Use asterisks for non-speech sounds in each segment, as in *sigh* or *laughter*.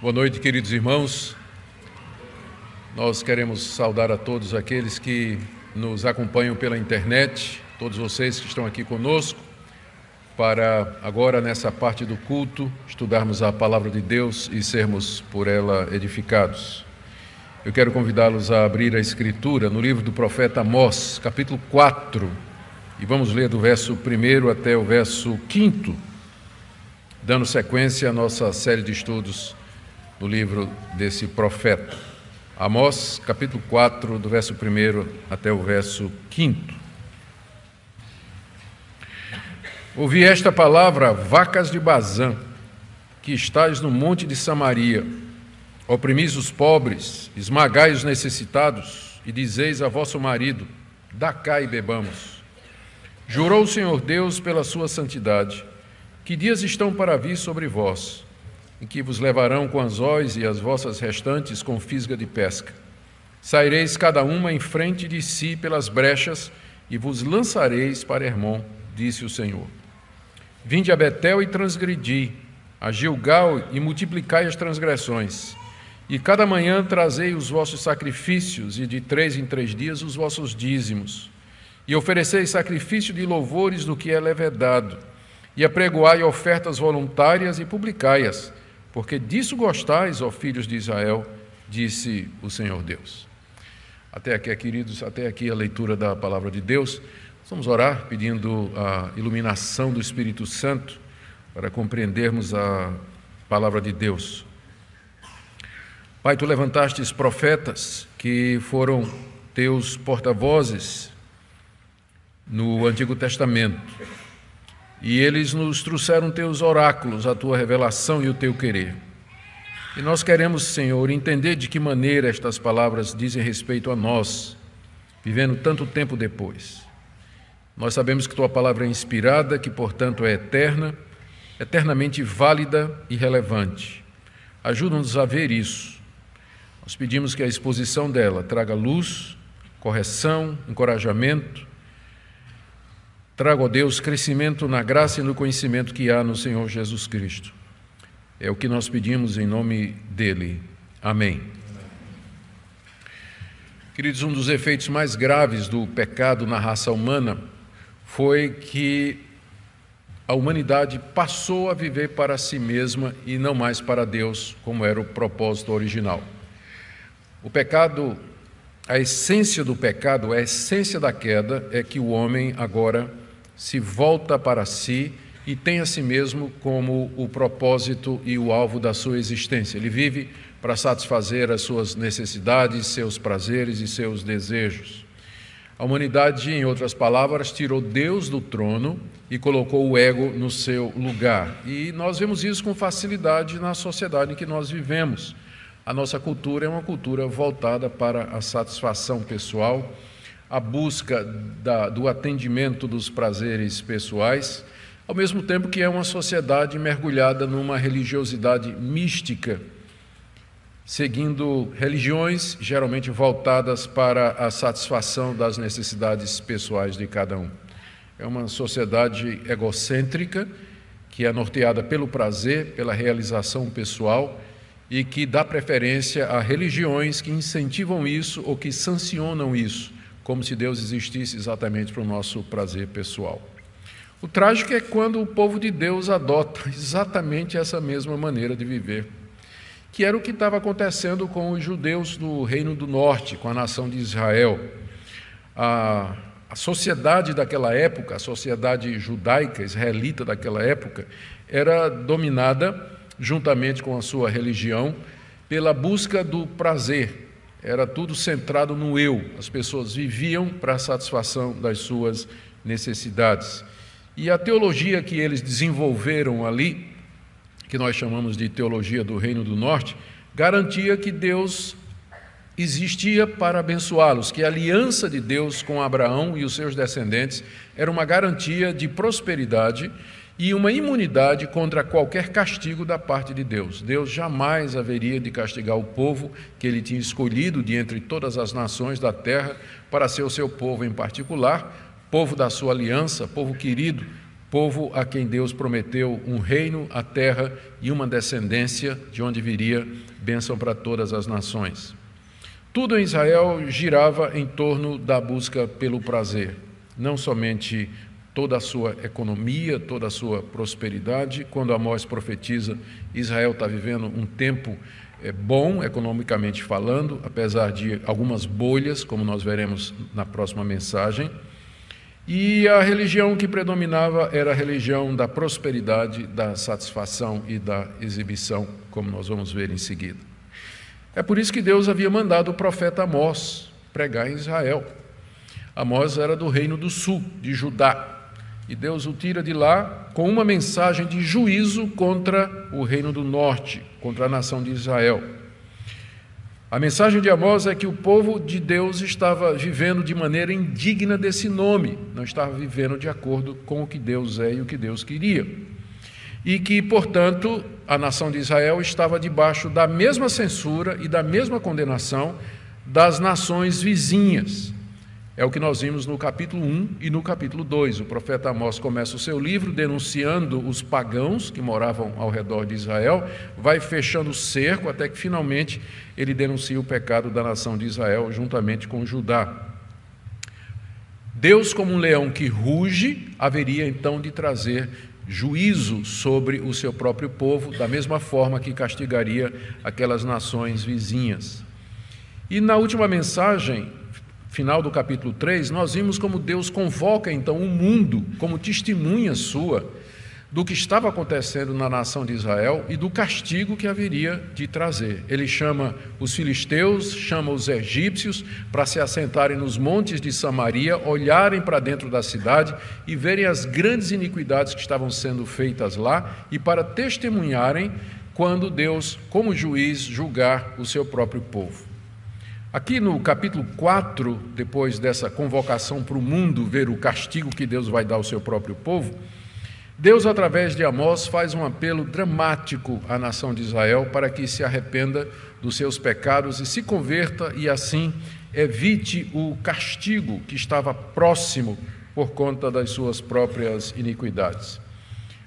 Boa noite, queridos irmãos. Nós queremos saudar a todos aqueles que nos acompanham pela internet, todos vocês que estão aqui conosco, para agora, nessa parte do culto, estudarmos a palavra de Deus e sermos por ela edificados. Eu quero convidá-los a abrir a Escritura no livro do profeta Amós, capítulo 4, e vamos ler do verso 1 até o verso 5, dando sequência à nossa série de estudos no livro desse profeta. Amós, capítulo 4, do verso 1 até o verso 5. Ouvi esta palavra, vacas de Bazã, que estáis no monte de Samaria, oprimis os pobres, esmagai os necessitados, e dizeis a vosso marido: Dá cá e bebamos. Jurou o Senhor Deus pela sua santidade, que dias estão para vir sobre vós, em que vos levarão com anzóis e as vossas restantes com fisga de pesca. Saireis cada uma em frente de si pelas brechas e vos lançareis para Hermon, disse o Senhor. Vinde a Betel e transgredi, a Gilgal e multiplicai as transgressões. E cada manhã trazei os vossos sacrifícios, e de três em três dias os vossos dízimos. E ofereceis sacrifício de louvores no que é levedado, e apregoai ofertas voluntárias e publicai-as porque disso gostais, ó filhos de Israel, disse o Senhor Deus. Até aqui, queridos, até aqui a leitura da palavra de Deus. Vamos orar pedindo a iluminação do Espírito Santo para compreendermos a palavra de Deus. Pai, tu levantastes profetas que foram teus porta-vozes no Antigo Testamento e eles nos trouxeram teus oráculos, a tua revelação e o teu querer. E nós queremos, Senhor, entender de que maneira estas palavras dizem respeito a nós, vivendo tanto tempo depois. Nós sabemos que tua palavra é inspirada, que portanto é eterna, eternamente válida e relevante. Ajuda-nos a ver isso. Nós pedimos que a exposição dela traga luz, correção, encorajamento, Trago a Deus crescimento na graça e no conhecimento que há no Senhor Jesus Cristo. É o que nós pedimos em nome dele. Amém. Queridos, um dos efeitos mais graves do pecado na raça humana foi que a humanidade passou a viver para si mesma e não mais para Deus, como era o propósito original. O pecado, a essência do pecado, a essência da queda é que o homem agora se volta para si e tem a si mesmo como o propósito e o alvo da sua existência. Ele vive para satisfazer as suas necessidades, seus prazeres e seus desejos. A humanidade, em outras palavras, tirou Deus do trono e colocou o ego no seu lugar. E nós vemos isso com facilidade na sociedade em que nós vivemos. A nossa cultura é uma cultura voltada para a satisfação pessoal a busca da, do atendimento dos prazeres pessoais, ao mesmo tempo que é uma sociedade mergulhada numa religiosidade mística, seguindo religiões geralmente voltadas para a satisfação das necessidades pessoais de cada um. É uma sociedade egocêntrica que é norteada pelo prazer, pela realização pessoal e que dá preferência a religiões que incentivam isso ou que sancionam isso como se Deus existisse exatamente para o nosso prazer pessoal. O trágico é quando o povo de Deus adota *laughs* exatamente essa mesma maneira de viver, que era o que estava acontecendo com os judeus do Reino do Norte, com a nação de Israel. A, a sociedade daquela época, a sociedade judaica, israelita daquela época, era dominada, juntamente com a sua religião, pela busca do prazer, era tudo centrado no eu. As pessoas viviam para a satisfação das suas necessidades. E a teologia que eles desenvolveram ali, que nós chamamos de teologia do Reino do Norte, garantia que Deus existia para abençoá-los, que a aliança de Deus com Abraão e os seus descendentes era uma garantia de prosperidade e uma imunidade contra qualquer castigo da parte de Deus. Deus jamais haveria de castigar o povo que ele tinha escolhido de entre todas as nações da terra para ser o seu povo em particular, povo da sua aliança, povo querido, povo a quem Deus prometeu um reino, a terra e uma descendência, de onde viria bênção para todas as nações. Tudo em Israel girava em torno da busca pelo prazer, não somente toda a sua economia, toda a sua prosperidade. Quando Amós profetiza, Israel está vivendo um tempo é, bom, economicamente falando, apesar de algumas bolhas, como nós veremos na próxima mensagem. E a religião que predominava era a religião da prosperidade, da satisfação e da exibição, como nós vamos ver em seguida. É por isso que Deus havia mandado o profeta Amós pregar em Israel. Amós era do reino do sul, de Judá. E Deus o tira de lá com uma mensagem de juízo contra o reino do norte, contra a nação de Israel. A mensagem de Amós é que o povo de Deus estava vivendo de maneira indigna desse nome, não estava vivendo de acordo com o que Deus é e o que Deus queria. E que, portanto, a nação de Israel estava debaixo da mesma censura e da mesma condenação das nações vizinhas. É o que nós vimos no capítulo 1 e no capítulo 2. O profeta Amós começa o seu livro denunciando os pagãos que moravam ao redor de Israel, vai fechando o cerco até que finalmente ele denuncia o pecado da nação de Israel juntamente com Judá. Deus, como um leão que ruge, haveria então de trazer juízo sobre o seu próprio povo, da mesma forma que castigaria aquelas nações vizinhas. E na última mensagem, final do capítulo 3, nós vimos como Deus convoca então o mundo como testemunha sua do que estava acontecendo na nação de Israel e do castigo que haveria de trazer. Ele chama os filisteus, chama os egípcios para se assentarem nos montes de Samaria, olharem para dentro da cidade e verem as grandes iniquidades que estavam sendo feitas lá e para testemunharem quando Deus, como juiz, julgar o seu próprio povo. Aqui no capítulo 4, depois dessa convocação para o mundo ver o castigo que Deus vai dar ao seu próprio povo, Deus, através de Amós, faz um apelo dramático à nação de Israel para que se arrependa dos seus pecados e se converta e assim evite o castigo que estava próximo por conta das suas próprias iniquidades.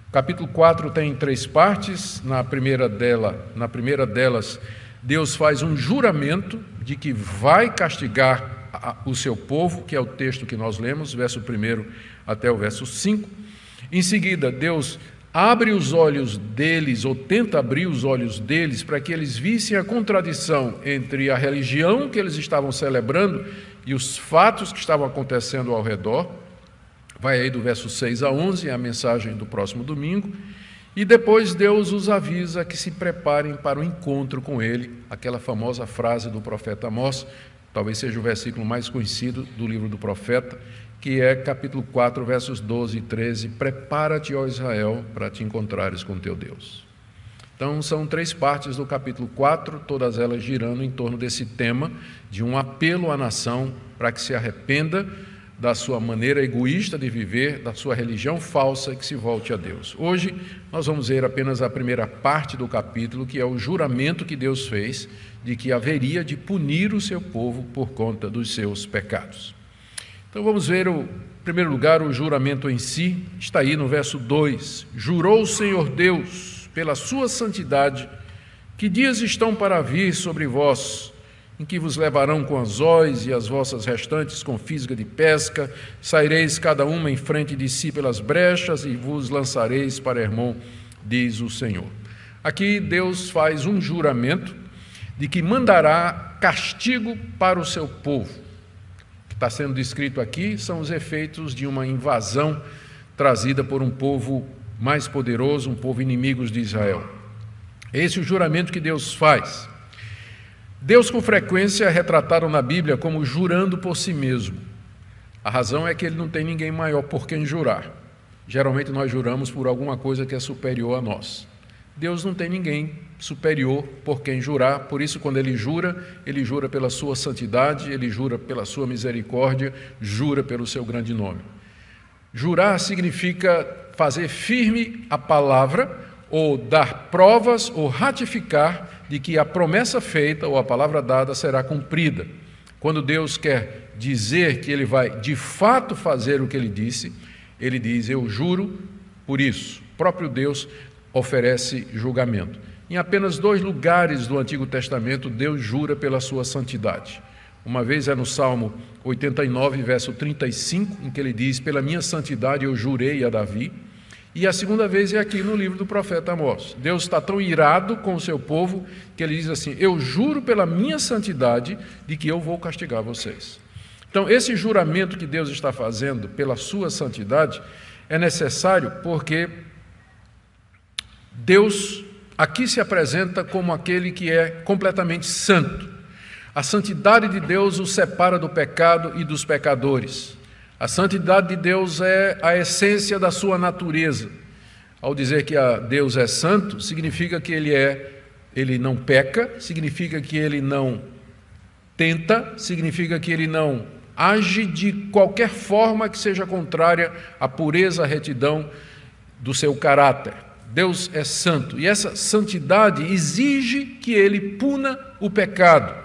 O capítulo 4 tem três partes. Na primeira dela, na primeira delas, Deus faz um juramento de que vai castigar o seu povo, que é o texto que nós lemos, verso 1 até o verso 5. Em seguida, Deus abre os olhos deles, ou tenta abrir os olhos deles, para que eles vissem a contradição entre a religião que eles estavam celebrando e os fatos que estavam acontecendo ao redor. Vai aí do verso 6 a 11, é a mensagem do próximo domingo. E depois Deus os avisa que se preparem para o encontro com Ele, aquela famosa frase do profeta Amós, talvez seja o versículo mais conhecido do livro do profeta, que é capítulo 4, versos 12 e 13: Prepara-te, ó Israel, para te encontrares com teu Deus. Então, são três partes do capítulo 4, todas elas girando em torno desse tema de um apelo à nação para que se arrependa da sua maneira egoísta de viver, da sua religião falsa que se volte a Deus. Hoje nós vamos ver apenas a primeira parte do capítulo, que é o juramento que Deus fez de que haveria de punir o seu povo por conta dos seus pecados. Então vamos ver o em primeiro lugar o juramento em si, está aí no verso 2. Jurou o Senhor Deus pela sua santidade que dias estão para vir sobre vós em que vos levarão com anzóis e as vossas restantes com fisga de pesca, saireis cada uma em frente de si pelas brechas e vos lançareis para Hermon, diz o Senhor. Aqui Deus faz um juramento de que mandará castigo para o seu povo. O que está sendo descrito aqui são os efeitos de uma invasão trazida por um povo mais poderoso, um povo inimigo de Israel. Esse é o juramento que Deus faz. Deus, com frequência, é retratado na Bíblia como jurando por si mesmo. A razão é que ele não tem ninguém maior por quem jurar. Geralmente nós juramos por alguma coisa que é superior a nós. Deus não tem ninguém superior por quem jurar, por isso, quando ele jura, ele jura pela sua santidade, ele jura pela sua misericórdia, jura pelo seu grande nome. Jurar significa fazer firme a palavra, ou dar provas, ou ratificar de que a promessa feita ou a palavra dada será cumprida. Quando Deus quer dizer que ele vai de fato fazer o que ele disse, ele diz: Eu juro por isso. O próprio Deus oferece julgamento. Em apenas dois lugares do Antigo Testamento, Deus jura pela sua santidade. Uma vez é no Salmo 89, verso 35, em que ele diz: Pela minha santidade eu jurei a Davi. E a segunda vez é aqui no livro do profeta Amós. Deus está tão irado com o seu povo que ele diz assim: Eu juro pela minha santidade de que eu vou castigar vocês. Então, esse juramento que Deus está fazendo pela sua santidade é necessário porque Deus aqui se apresenta como aquele que é completamente santo. A santidade de Deus o separa do pecado e dos pecadores. A santidade de Deus é a essência da sua natureza. Ao dizer que Deus é santo, significa que ele é ele não peca, significa que ele não tenta, significa que ele não age de qualquer forma que seja contrária à pureza, à retidão do seu caráter. Deus é santo e essa santidade exige que ele puna o pecado.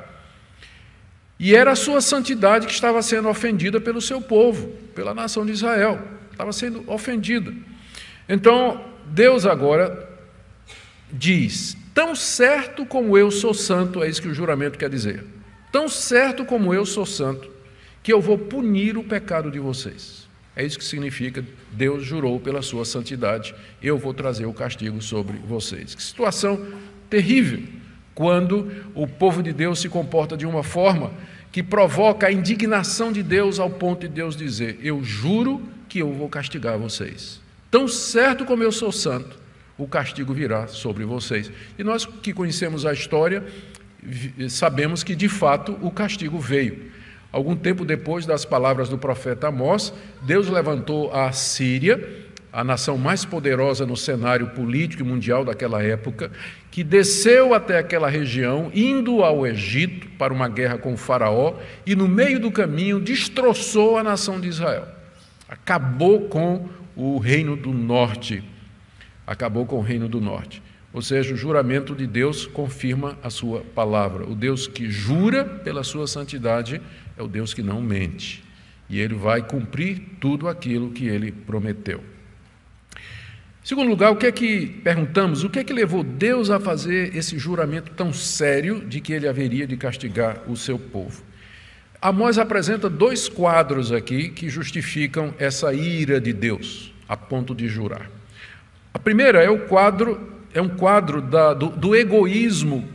E era a sua santidade que estava sendo ofendida pelo seu povo, pela nação de Israel. Estava sendo ofendida. Então, Deus agora diz: Tão certo como eu sou santo, é isso que o juramento quer dizer. Tão certo como eu sou santo, que eu vou punir o pecado de vocês. É isso que significa Deus jurou pela sua santidade, eu vou trazer o castigo sobre vocês. Que situação terrível quando o povo de Deus se comporta de uma forma que provoca a indignação de Deus ao ponto de Deus dizer: Eu juro que eu vou castigar vocês. Tão certo como eu sou santo, o castigo virá sobre vocês. E nós que conhecemos a história, sabemos que de fato o castigo veio. Algum tempo depois das palavras do profeta Amós, Deus levantou a Síria, a nação mais poderosa no cenário político mundial daquela época, que desceu até aquela região, indo ao Egito para uma guerra com o Faraó, e no meio do caminho destroçou a nação de Israel. Acabou com o reino do norte. Acabou com o reino do norte. Ou seja, o juramento de Deus confirma a sua palavra. O Deus que jura pela sua santidade é o Deus que não mente. E ele vai cumprir tudo aquilo que ele prometeu. Segundo lugar, o que é que perguntamos? O que é que levou Deus a fazer esse juramento tão sério de que ele haveria de castigar o seu povo? Amós apresenta dois quadros aqui que justificam essa ira de Deus, a ponto de jurar. A primeira é o quadro, é um quadro da, do, do egoísmo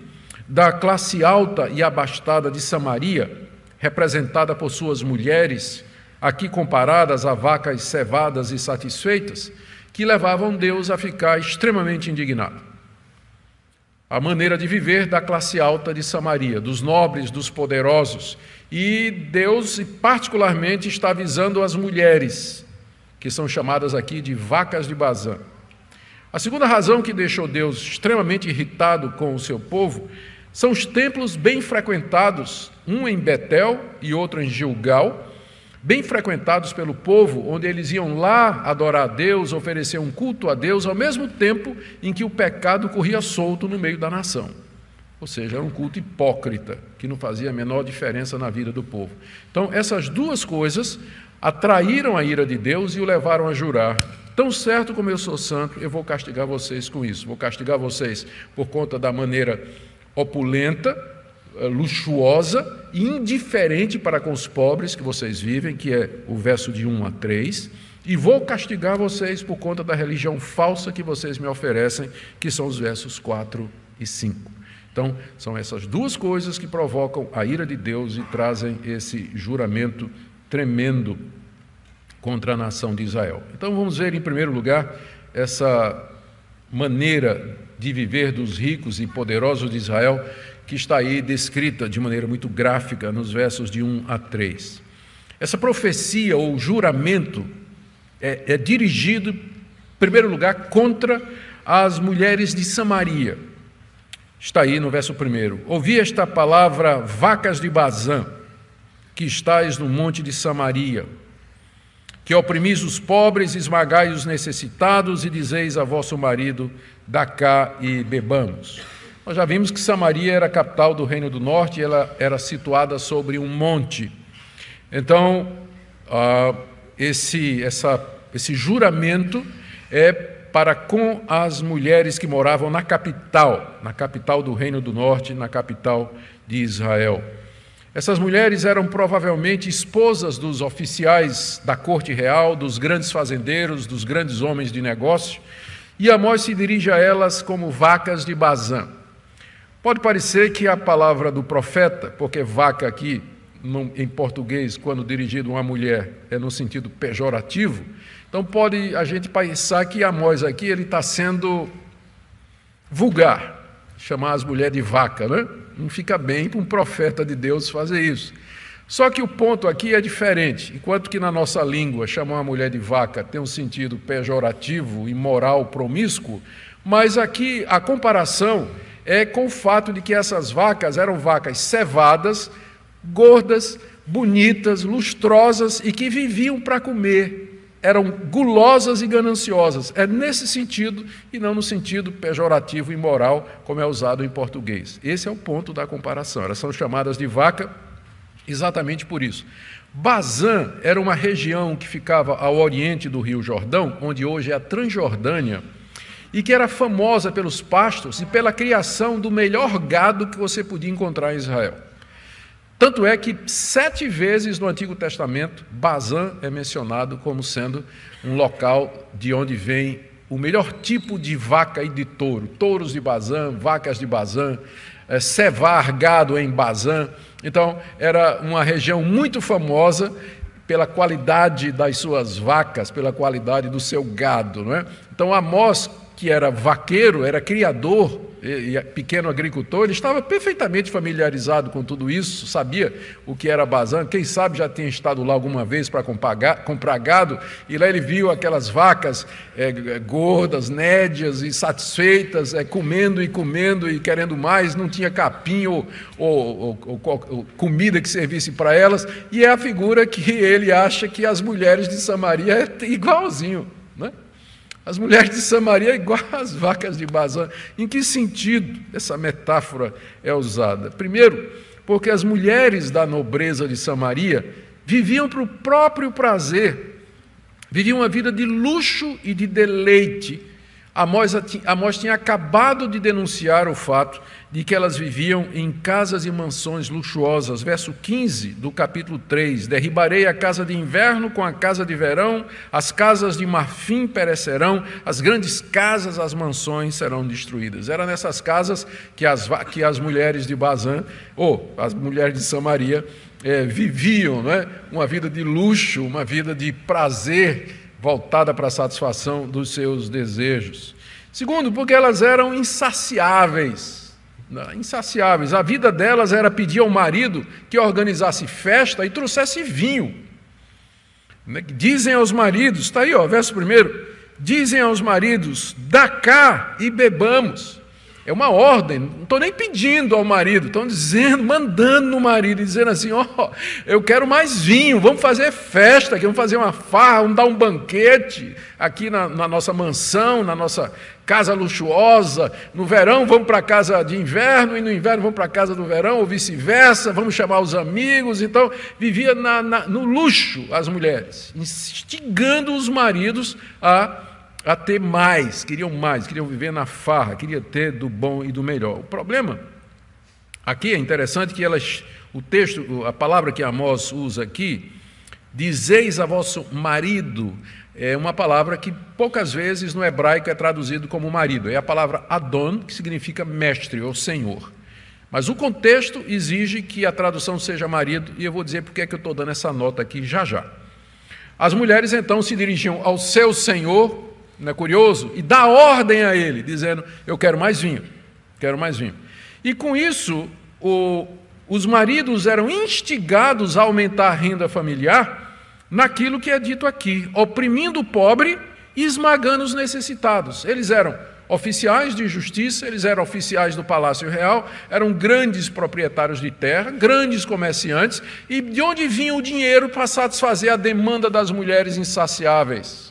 da classe alta e abastada de Samaria, representada por suas mulheres, aqui comparadas a vacas cevadas e satisfeitas, que levavam Deus a ficar extremamente indignado. A maneira de viver da classe alta de Samaria, dos nobres, dos poderosos. E Deus, particularmente, está avisando as mulheres, que são chamadas aqui de vacas de Bazã. A segunda razão que deixou Deus extremamente irritado com o seu povo são os templos bem frequentados, um em Betel e outro em Gilgal, bem frequentados pelo povo, onde eles iam lá adorar a Deus, oferecer um culto a Deus, ao mesmo tempo em que o pecado corria solto no meio da nação. Ou seja, era um culto hipócrita, que não fazia a menor diferença na vida do povo. Então, essas duas coisas atraíram a ira de Deus e o levaram a jurar: Tão certo como eu sou santo, eu vou castigar vocês com isso. Vou castigar vocês por conta da maneira opulenta, luxuosa e indiferente para com os pobres que vocês vivem, que é o verso de 1 a 3, e vou castigar vocês por conta da religião falsa que vocês me oferecem, que são os versos 4 e 5. Então, são essas duas coisas que provocam a ira de Deus e trazem esse juramento tremendo contra a nação de Israel. Então, vamos ver, em primeiro lugar, essa maneira de viver dos ricos e poderosos de Israel, que está aí descrita de maneira muito gráfica nos versos de 1 a 3. Essa profecia ou juramento é, é dirigido, em primeiro lugar, contra as mulheres de Samaria. Está aí no verso 1. Ouvi esta palavra, vacas de Bazã, que estáis no monte de Samaria, que oprimis os pobres, esmagai os necessitados e dizeis a vosso marido: dá cá e bebamos. Nós já vimos que Samaria era a capital do Reino do Norte e ela era situada sobre um monte. Então, esse, essa esse juramento é para com as mulheres que moravam na capital, na capital do Reino do Norte, na capital de Israel. Essas mulheres eram provavelmente esposas dos oficiais da corte real, dos grandes fazendeiros, dos grandes homens de negócio, e Amós se dirige a elas como vacas de Bazã. Pode parecer que a palavra do profeta, porque vaca aqui no, em português, quando dirigido a uma mulher, é no sentido pejorativo, então pode a gente pensar que Amós aqui ele está sendo vulgar, chamar as mulheres de vaca, né? Não fica bem para um profeta de Deus fazer isso. Só que o ponto aqui é diferente. Enquanto que na nossa língua chamar uma mulher de vaca tem um sentido pejorativo, imoral, promíscuo, mas aqui a comparação é com o fato de que essas vacas eram vacas cevadas, gordas, bonitas, lustrosas e que viviam para comer eram gulosas e gananciosas. É nesse sentido e não no sentido pejorativo e moral, como é usado em português. Esse é o ponto da comparação. Elas são chamadas de vaca exatamente por isso. Bazã era uma região que ficava ao oriente do Rio Jordão, onde hoje é a Transjordânia, e que era famosa pelos pastos e pela criação do melhor gado que você podia encontrar em Israel. Tanto é que sete vezes no Antigo Testamento, Bazã é mencionado como sendo um local de onde vem o melhor tipo de vaca e de touro. Touros de Bazã, vacas de Bazã, é, cevar gado em Bazã. Então, era uma região muito famosa pela qualidade das suas vacas, pela qualidade do seu gado. Não é? Então, Amós que era vaqueiro, era criador pequeno agricultor, ele estava perfeitamente familiarizado com tudo isso, sabia o que era Bazan, quem sabe já tinha estado lá alguma vez para comprar gado, e lá ele viu aquelas vacas é, gordas, nédias e satisfeitas, é, comendo e comendo e querendo mais, não tinha capim ou, ou, ou, ou comida que servisse para elas, e é a figura que ele acha que as mulheres de Samaria é igualzinho. Né? As mulheres de Samaria igual *laughs* às vacas de Bazã. Em que sentido essa metáfora é usada? Primeiro, porque as mulheres da nobreza de Samaria viviam para o próprio prazer, viviam uma vida de luxo e de deleite. Amós tinha acabado de denunciar o fato de que elas viviam em casas e mansões luxuosas. Verso 15 do capítulo 3: Derribarei a casa de inverno com a casa de verão, as casas de marfim perecerão, as grandes casas, as mansões serão destruídas. Era nessas casas que as, que as mulheres de Bazã, ou as mulheres de Samaria, é, viviam não é? uma vida de luxo, uma vida de prazer voltada para a satisfação dos seus desejos. Segundo, porque elas eram insaciáveis insaciáveis. A vida delas era pedir ao marido que organizasse festa e trouxesse vinho. Né, dizem aos maridos, está aí, ó, verso primeiro, dizem aos maridos, dá cá e bebamos. É uma ordem, não estou nem pedindo ao marido, estão dizendo, mandando no marido, dizendo assim: ó, oh, eu quero mais vinho, vamos fazer festa, aqui, vamos fazer uma farra, vamos dar um banquete aqui na, na nossa mansão, na nossa casa luxuosa. No verão vamos para a casa de inverno e no inverno vamos para a casa do verão, ou vice-versa, vamos chamar os amigos. Então, vivia na, na, no luxo as mulheres, instigando os maridos a a ter mais, queriam mais, queriam viver na farra, queriam ter do bom e do melhor. O problema aqui é interessante que elas, o texto, a palavra que Amós usa aqui, dizeis a vosso marido, é uma palavra que poucas vezes no hebraico é traduzido como marido. É a palavra Adon, que significa mestre ou senhor. Mas o contexto exige que a tradução seja marido, e eu vou dizer porque é que eu estou dando essa nota aqui já já. As mulheres então se dirigiam ao seu senhor não é curioso? E dá ordem a ele, dizendo: Eu quero mais vinho, quero mais vinho. E com isso, o, os maridos eram instigados a aumentar a renda familiar naquilo que é dito aqui, oprimindo o pobre e esmagando os necessitados. Eles eram oficiais de justiça, eles eram oficiais do Palácio Real, eram grandes proprietários de terra, grandes comerciantes, e de onde vinha o dinheiro para satisfazer a demanda das mulheres insaciáveis?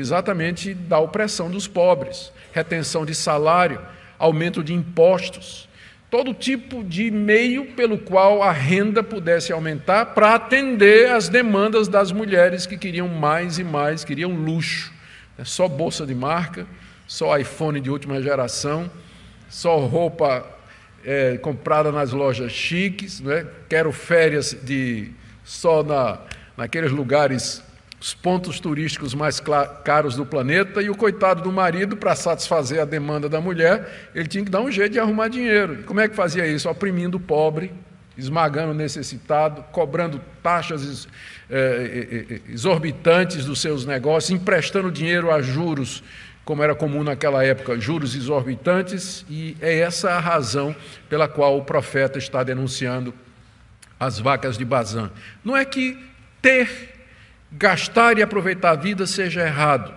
Exatamente da opressão dos pobres, retenção de salário, aumento de impostos. todo tipo de meio pelo qual a renda pudesse aumentar para atender às demandas das mulheres que queriam mais e mais, queriam luxo. É só bolsa de marca, só iPhone de última geração, só roupa é, comprada nas lojas chiques, né? quero férias de só na, naqueles lugares os pontos turísticos mais caros do planeta, e o coitado do marido, para satisfazer a demanda da mulher, ele tinha que dar um jeito de arrumar dinheiro. Como é que fazia isso? Oprimindo o pobre, esmagando o necessitado, cobrando taxas é, exorbitantes dos seus negócios, emprestando dinheiro a juros, como era comum naquela época, juros exorbitantes, e é essa a razão pela qual o profeta está denunciando as vacas de Bazã. Não é que ter gastar e aproveitar a vida seja errado.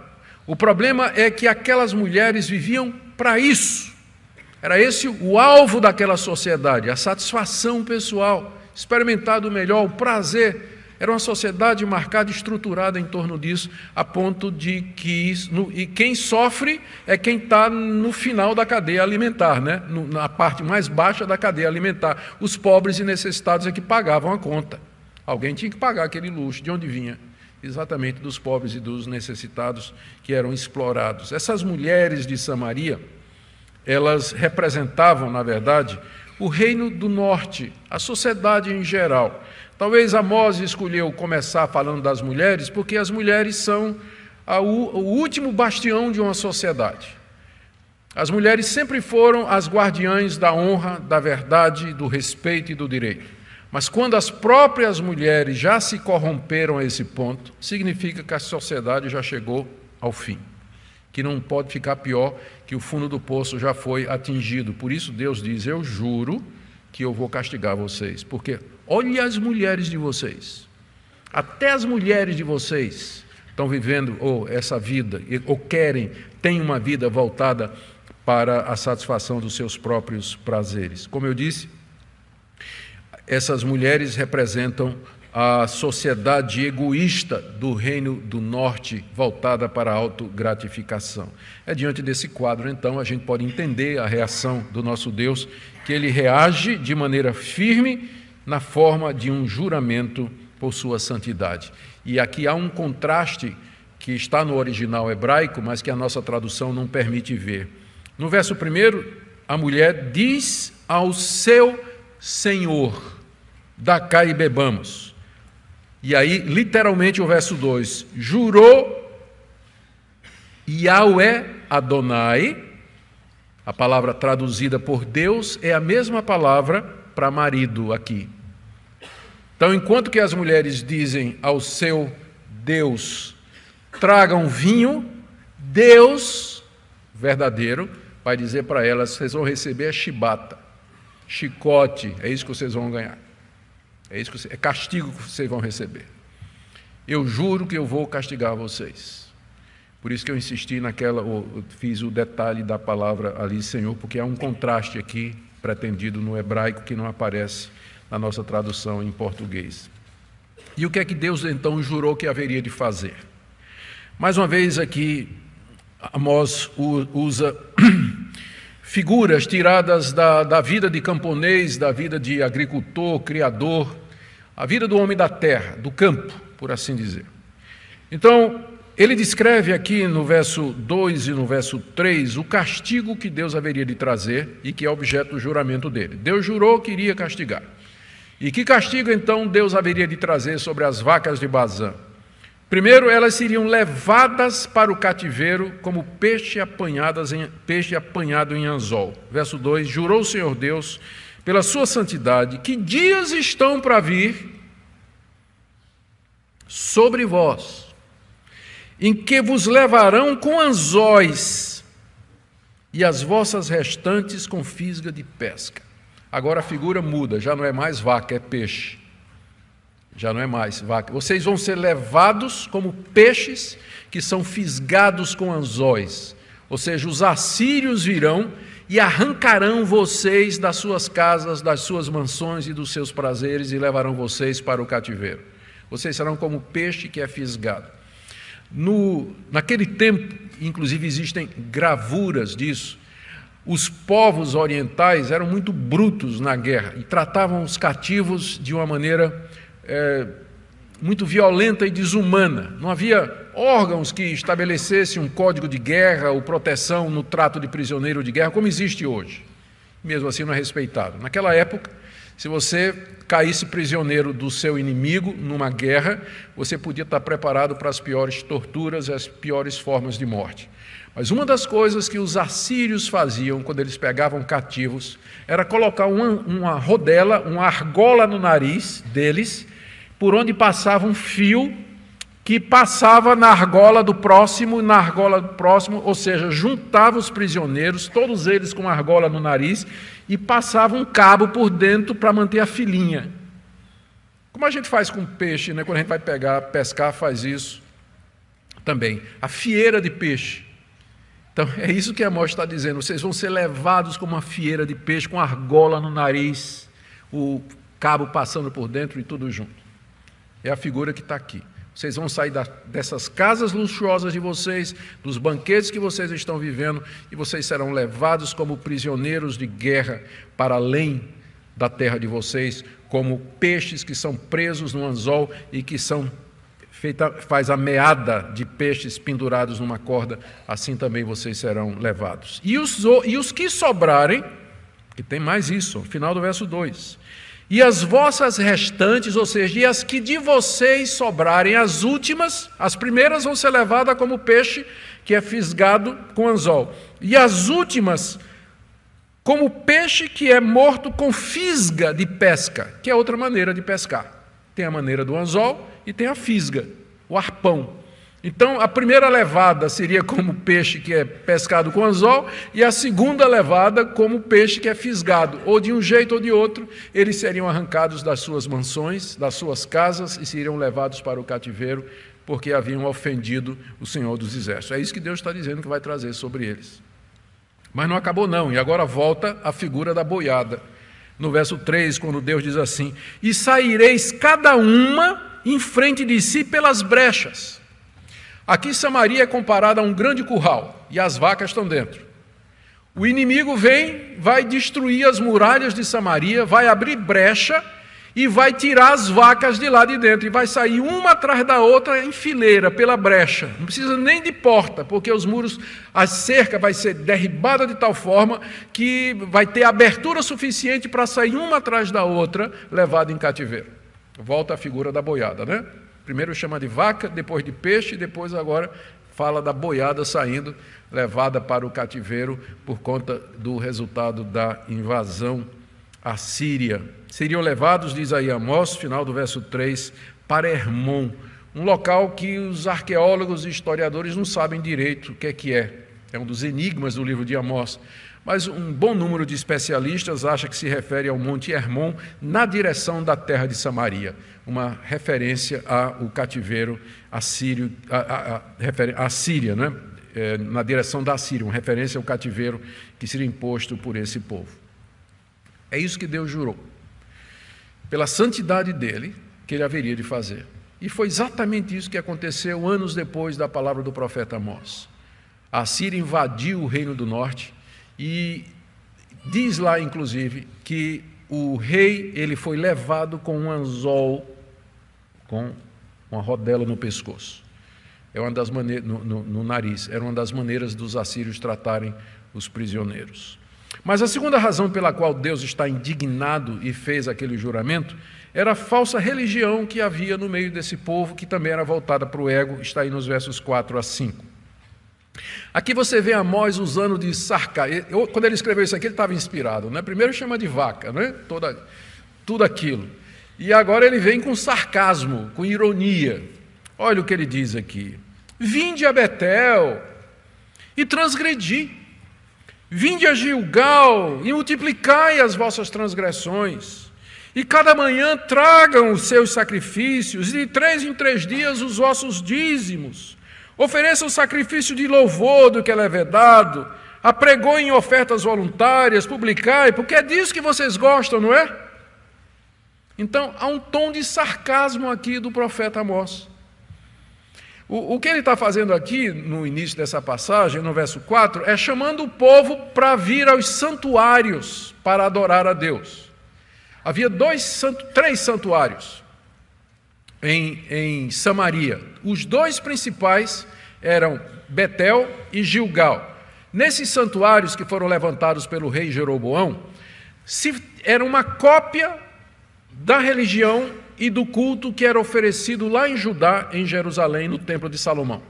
O problema é que aquelas mulheres viviam para isso. Era esse o alvo daquela sociedade, a satisfação pessoal, experimentar do melhor, o prazer. Era uma sociedade marcada, estruturada em torno disso, a ponto de que no, e quem sofre é quem está no final da cadeia alimentar, né? No, na parte mais baixa da cadeia alimentar. Os pobres e necessitados é que pagavam a conta. Alguém tinha que pagar aquele luxo. De onde vinha? Exatamente dos pobres e dos necessitados que eram explorados. Essas mulheres de Samaria, elas representavam, na verdade, o reino do norte, a sociedade em geral. Talvez Amós escolheu começar falando das mulheres, porque as mulheres são a, o último bastião de uma sociedade. As mulheres sempre foram as guardiães da honra, da verdade, do respeito e do direito. Mas quando as próprias mulheres já se corromperam a esse ponto, significa que a sociedade já chegou ao fim. Que não pode ficar pior que o fundo do poço já foi atingido. Por isso Deus diz: Eu juro que eu vou castigar vocês. Porque olhe as mulheres de vocês. Até as mulheres de vocês estão vivendo ou essa vida, ou querem, têm uma vida voltada para a satisfação dos seus próprios prazeres. Como eu disse, essas mulheres representam a sociedade egoísta do reino do norte, voltada para a autogratificação. É diante desse quadro, então, a gente pode entender a reação do nosso Deus, que ele reage de maneira firme na forma de um juramento por sua santidade. E aqui há um contraste que está no original hebraico, mas que a nossa tradução não permite ver. No verso primeiro, a mulher diz ao seu Senhor: da cá e bebamos. E aí, literalmente, o verso 2: jurou Yahweh Adonai, a palavra traduzida por Deus é a mesma palavra para marido aqui. Então, enquanto que as mulheres dizem ao seu Deus, tragam vinho, Deus verdadeiro vai dizer para elas: vocês vão receber a chibata, chicote, é isso que vocês vão ganhar. É isso que você, é castigo que vocês vão receber. Eu juro que eu vou castigar vocês. Por isso que eu insisti naquela, fiz o detalhe da palavra ali, Senhor, porque há um contraste aqui pretendido no hebraico que não aparece na nossa tradução em português. E o que é que Deus então jurou que haveria de fazer? Mais uma vez aqui, Amós usa *clears throat* figuras tiradas da, da vida de camponês, da vida de agricultor, criador, a vida do homem da terra, do campo, por assim dizer. Então, ele descreve aqui no verso 2 e no verso 3 o castigo que Deus haveria de trazer e que é objeto do juramento dele. Deus jurou que iria castigar. E que castigo então Deus haveria de trazer sobre as vacas de Bazã? Primeiro, elas seriam levadas para o cativeiro como peixe, apanhadas em, peixe apanhado em anzol. Verso 2: Jurou o Senhor Deus, pela sua santidade, que dias estão para vir sobre vós, em que vos levarão com anzóis e as vossas restantes com fisga de pesca. Agora a figura muda, já não é mais vaca, é peixe. Já não é mais vaca. Vocês vão ser levados como peixes que são fisgados com anzóis. Ou seja, os assírios virão e arrancarão vocês das suas casas, das suas mansões e dos seus prazeres e levarão vocês para o cativeiro. Vocês serão como peixe que é fisgado. No, naquele tempo, inclusive, existem gravuras disso. os povos orientais eram muito brutos na guerra e tratavam os cativos de uma maneira é, muito violenta e desumana. Não havia órgãos que estabelecessem um código de guerra ou proteção no trato de prisioneiro de guerra, como existe hoje. Mesmo assim, não é respeitado. Naquela época, se você caísse prisioneiro do seu inimigo numa guerra, você podia estar preparado para as piores torturas e as piores formas de morte. Mas uma das coisas que os assírios faziam quando eles pegavam cativos era colocar uma, uma rodela, uma argola no nariz deles, por onde passava um fio que passava na argola do próximo e na argola do próximo, ou seja, juntava os prisioneiros, todos eles com argola no nariz, e passava um cabo por dentro para manter a filinha. Como a gente faz com peixe, né? quando a gente vai pegar, pescar, faz isso também. A fieira de peixe. Então, é isso que a morte está dizendo. Vocês vão ser levados como uma fieira de peixe, com argola no nariz, o cabo passando por dentro e tudo junto. É a figura que está aqui. Vocês vão sair da, dessas casas luxuosas de vocês, dos banquetes que vocês estão vivendo, e vocês serão levados como prisioneiros de guerra para além da terra de vocês, como peixes que são presos no anzol e que são feita, faz a meada de peixes pendurados numa corda, assim também vocês serão levados. E os, e os que sobrarem, que tem mais isso, final do verso 2. E as vossas restantes, ou seja, e as que de vocês sobrarem, as últimas, as primeiras vão ser levadas como peixe que é fisgado com anzol. E as últimas, como peixe que é morto com fisga de pesca, que é outra maneira de pescar. Tem a maneira do anzol e tem a fisga, o arpão. Então, a primeira levada seria como peixe que é pescado com anzol, e a segunda levada como peixe que é fisgado. Ou de um jeito ou de outro, eles seriam arrancados das suas mansões, das suas casas, e seriam levados para o cativeiro, porque haviam ofendido o Senhor dos Exércitos. É isso que Deus está dizendo que vai trazer sobre eles. Mas não acabou, não, e agora volta a figura da boiada. No verso 3, quando Deus diz assim: E saireis cada uma em frente de si pelas brechas. Aqui Samaria é comparada a um grande curral e as vacas estão dentro. O inimigo vem, vai destruir as muralhas de Samaria, vai abrir brecha e vai tirar as vacas de lá de dentro e vai sair uma atrás da outra em fileira pela brecha. Não precisa nem de porta, porque os muros, a cerca vai ser derribada de tal forma que vai ter abertura suficiente para sair uma atrás da outra, levada em cativeiro. Volta à figura da boiada, né? Primeiro chama de vaca, depois de peixe, depois agora fala da boiada saindo, levada para o cativeiro por conta do resultado da invasão assíria. Seriam levados, diz aí Amós, final do verso 3, para Hermon, um local que os arqueólogos e historiadores não sabem direito o que é que é. É um dos enigmas do livro de Amós mas um bom número de especialistas acha que se refere ao Monte Hermon na direção da terra de Samaria, uma referência ao cativeiro assírio, a, a, a, Síria, né? É, na direção da Síria, uma referência ao cativeiro que seria imposto por esse povo. É isso que Deus jurou, pela santidade dele, que ele haveria de fazer. E foi exatamente isso que aconteceu anos depois da palavra do profeta Amós. A Síria invadiu o reino do norte e diz lá, inclusive, que o rei ele foi levado com um anzol, com uma rodela no pescoço. É uma das maneiras, no, no, no nariz. Era uma das maneiras dos assírios tratarem os prisioneiros. Mas a segunda razão pela qual Deus está indignado e fez aquele juramento era a falsa religião que havia no meio desse povo, que também era voltada para o ego, está aí nos versos 4 a 5. Aqui você vê Amós usando de sarcasmo. Quando ele escreveu isso aqui, ele estava inspirado. Né? Primeiro chama de vaca, né? Toda, tudo aquilo. E agora ele vem com sarcasmo, com ironia. Olha o que ele diz aqui: Vinde a Betel e transgredi. Vinde a Gilgal e multiplicai as vossas transgressões. E cada manhã tragam os seus sacrifícios, e de três em três dias os vossos dízimos. Ofereça o sacrifício de louvor do que é levedado, apregoem ofertas voluntárias, publicai, porque é disso que vocês gostam, não é? Então, há um tom de sarcasmo aqui do profeta Amós. O, o que ele está fazendo aqui no início dessa passagem, no verso 4, é chamando o povo para vir aos santuários para adorar a Deus. Havia dois, três santuários em, em Samaria. Os dois principais eram Betel e Gilgal. Nesses santuários que foram levantados pelo rei Jeroboão, se, era uma cópia da religião e do culto que era oferecido lá em Judá, em Jerusalém, no Templo de Salomão.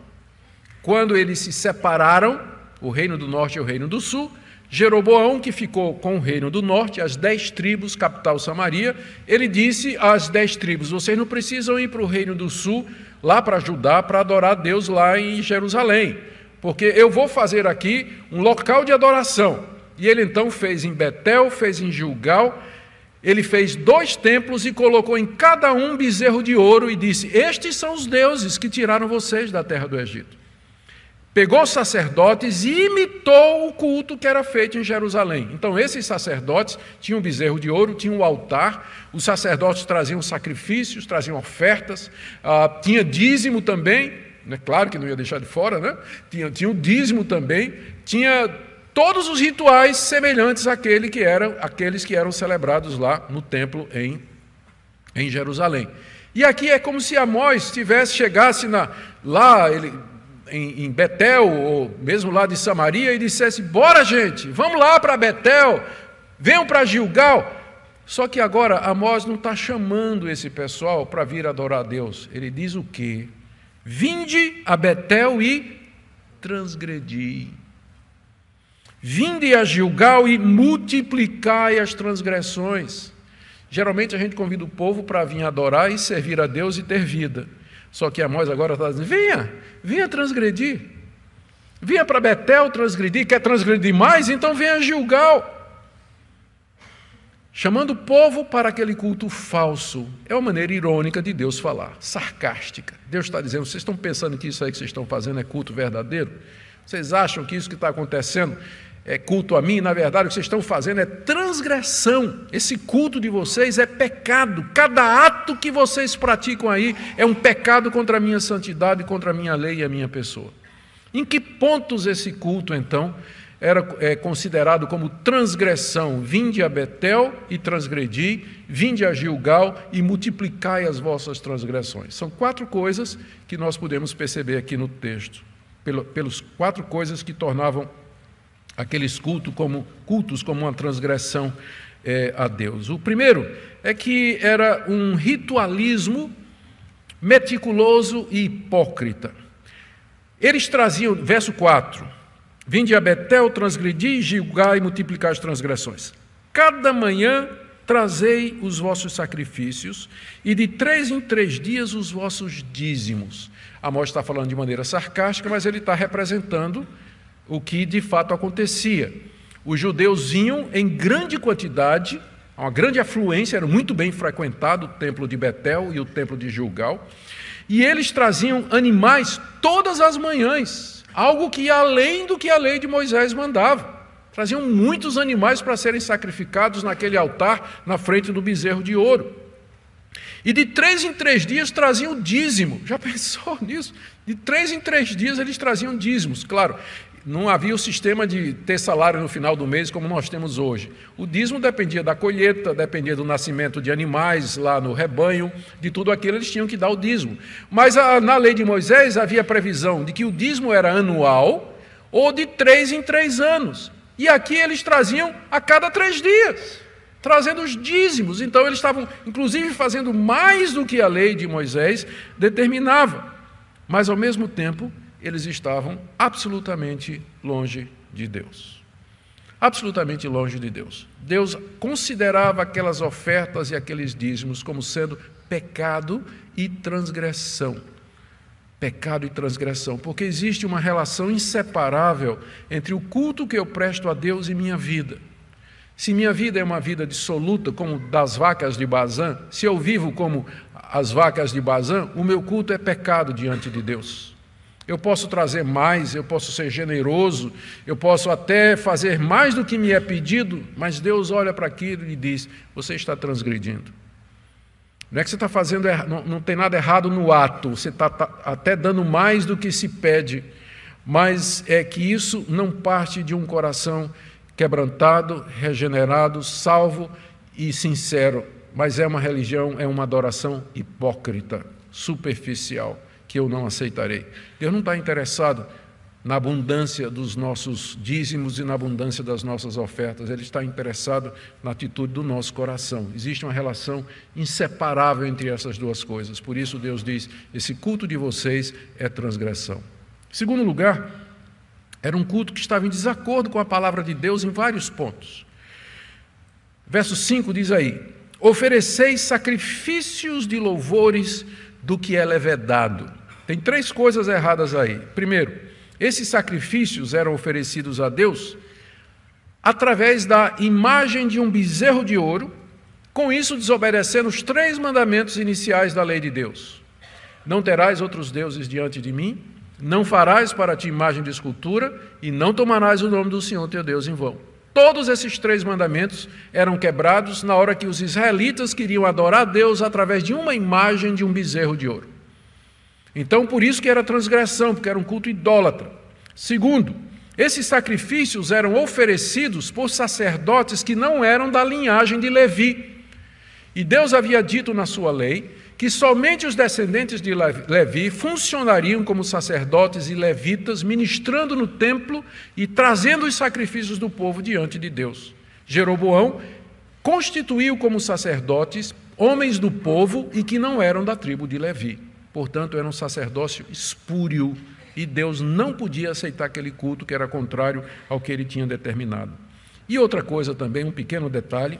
Quando eles se separaram, o reino do norte e o reino do sul, Jeroboão, que ficou com o reino do norte, as dez tribos, capital Samaria, ele disse às dez tribos: vocês não precisam ir para o reino do sul, lá para Judá, para adorar Deus lá em Jerusalém, porque eu vou fazer aqui um local de adoração. E ele então fez em Betel, fez em Gilgal, ele fez dois templos e colocou em cada um bezerro de ouro e disse: Estes são os deuses que tiraram vocês da terra do Egito. Pegou os sacerdotes e imitou o culto que era feito em Jerusalém. Então, esses sacerdotes tinham um bezerro de ouro, tinham um altar, os sacerdotes traziam sacrifícios, traziam ofertas, ah, tinha dízimo também, né? claro que não ia deixar de fora, né? tinha, tinha o dízimo também, tinha todos os rituais semelhantes àquele que eram, àqueles que eram celebrados lá no templo em, em Jerusalém. E aqui é como se Amós tivesse chegasse na, lá, ele em, em Betel, ou mesmo lá de Samaria, e dissesse: Bora, gente, vamos lá para Betel, venham para Gilgal. Só que agora Amós não está chamando esse pessoal para vir adorar a Deus. Ele diz o quê? Vinde a Betel e transgredi. Vinde a Gilgal e multiplicai as transgressões. Geralmente a gente convida o povo para vir adorar e servir a Deus e ter vida. Só que Amós agora está dizendo: venha, venha transgredir. Venha para Betel transgredir. Quer transgredir mais? Então venha a Gilgal. Chamando o povo para aquele culto falso. É uma maneira irônica de Deus falar, sarcástica. Deus está dizendo: vocês estão pensando que isso aí que vocês estão fazendo é culto verdadeiro? Vocês acham que isso que está acontecendo é culto a mim, na verdade o que vocês estão fazendo é transgressão. Esse culto de vocês é pecado. Cada ato que vocês praticam aí é um pecado contra a minha santidade, contra a minha lei e a minha pessoa. Em que pontos esse culto, então, era é, considerado como transgressão? Vinde a Betel e transgredi, vinde a Gilgal e multiplicai as vossas transgressões. São quatro coisas que nós podemos perceber aqui no texto, pelos quatro coisas que tornavam aqueles cultos como, cultos como uma transgressão é, a Deus. O primeiro é que era um ritualismo meticuloso e hipócrita. Eles traziam, verso 4, Vinde a Betel, transgredi, julgai e multiplicar as transgressões. Cada manhã trazei os vossos sacrifícios, e de três em três dias os vossos dízimos. Amós está falando de maneira sarcástica, mas ele está representando o que de fato acontecia. Os judeus vinham em grande quantidade, uma grande afluência, era muito bem frequentado o templo de Betel e o templo de Gilgal, e eles traziam animais todas as manhãs, algo que ia além do que a lei de Moisés mandava. Traziam muitos animais para serem sacrificados naquele altar na frente do bezerro de ouro. E de três em três dias traziam dízimo. Já *laughs* pensou nisso? De três em três dias eles traziam dízimos. Claro, não havia o sistema de ter salário no final do mês como nós temos hoje. O dízimo dependia da colheita, dependia do nascimento de animais lá no rebanho, de tudo aquilo eles tinham que dar o dízimo. Mas a, na lei de Moisés havia previsão de que o dízimo era anual ou de três em três anos. E aqui eles traziam a cada três dias, trazendo os dízimos. Então eles estavam, inclusive, fazendo mais do que a lei de Moisés determinava. Mas ao mesmo tempo, eles estavam absolutamente longe de Deus. Absolutamente longe de Deus. Deus considerava aquelas ofertas e aqueles dízimos como sendo pecado e transgressão. Pecado e transgressão, porque existe uma relação inseparável entre o culto que eu presto a Deus e minha vida. Se minha vida é uma vida dissoluta, como das vacas de Bazã, se eu vivo como as vacas de Bazã, o meu culto é pecado diante de Deus. Eu posso trazer mais, eu posso ser generoso, eu posso até fazer mais do que me é pedido, mas Deus olha para aquilo e diz: Você está transgredindo. Não é que você está fazendo, não, não tem nada errado no ato, você está tá, até dando mais do que se pede, mas é que isso não parte de um coração quebrantado, regenerado, salvo e sincero, mas é uma religião, é uma adoração hipócrita, superficial, que eu não aceitarei. Deus não está interessado na abundância dos nossos dízimos e na abundância das nossas ofertas. Ele está interessado na atitude do nosso coração. Existe uma relação inseparável entre essas duas coisas. Por isso, Deus diz: esse culto de vocês é transgressão. Em segundo lugar, era um culto que estava em desacordo com a palavra de Deus em vários pontos. Verso 5 diz aí: Ofereceis sacrifícios de louvores do que é levedado. Tem três coisas erradas aí. Primeiro, esses sacrifícios eram oferecidos a Deus através da imagem de um bezerro de ouro, com isso desobedecendo os três mandamentos iniciais da lei de Deus: Não terás outros deuses diante de mim, não farás para ti imagem de escultura e não tomarás o nome do Senhor teu Deus em vão. Todos esses três mandamentos eram quebrados na hora que os israelitas queriam adorar a Deus através de uma imagem de um bezerro de ouro. Então, por isso que era transgressão, porque era um culto idólatra. Segundo, esses sacrifícios eram oferecidos por sacerdotes que não eram da linhagem de Levi. E Deus havia dito na sua lei que somente os descendentes de Levi funcionariam como sacerdotes e levitas, ministrando no templo e trazendo os sacrifícios do povo diante de Deus. Jeroboão constituiu como sacerdotes homens do povo e que não eram da tribo de Levi portanto, era um sacerdócio espúrio e Deus não podia aceitar aquele culto que era contrário ao que ele tinha determinado. E outra coisa também, um pequeno detalhe,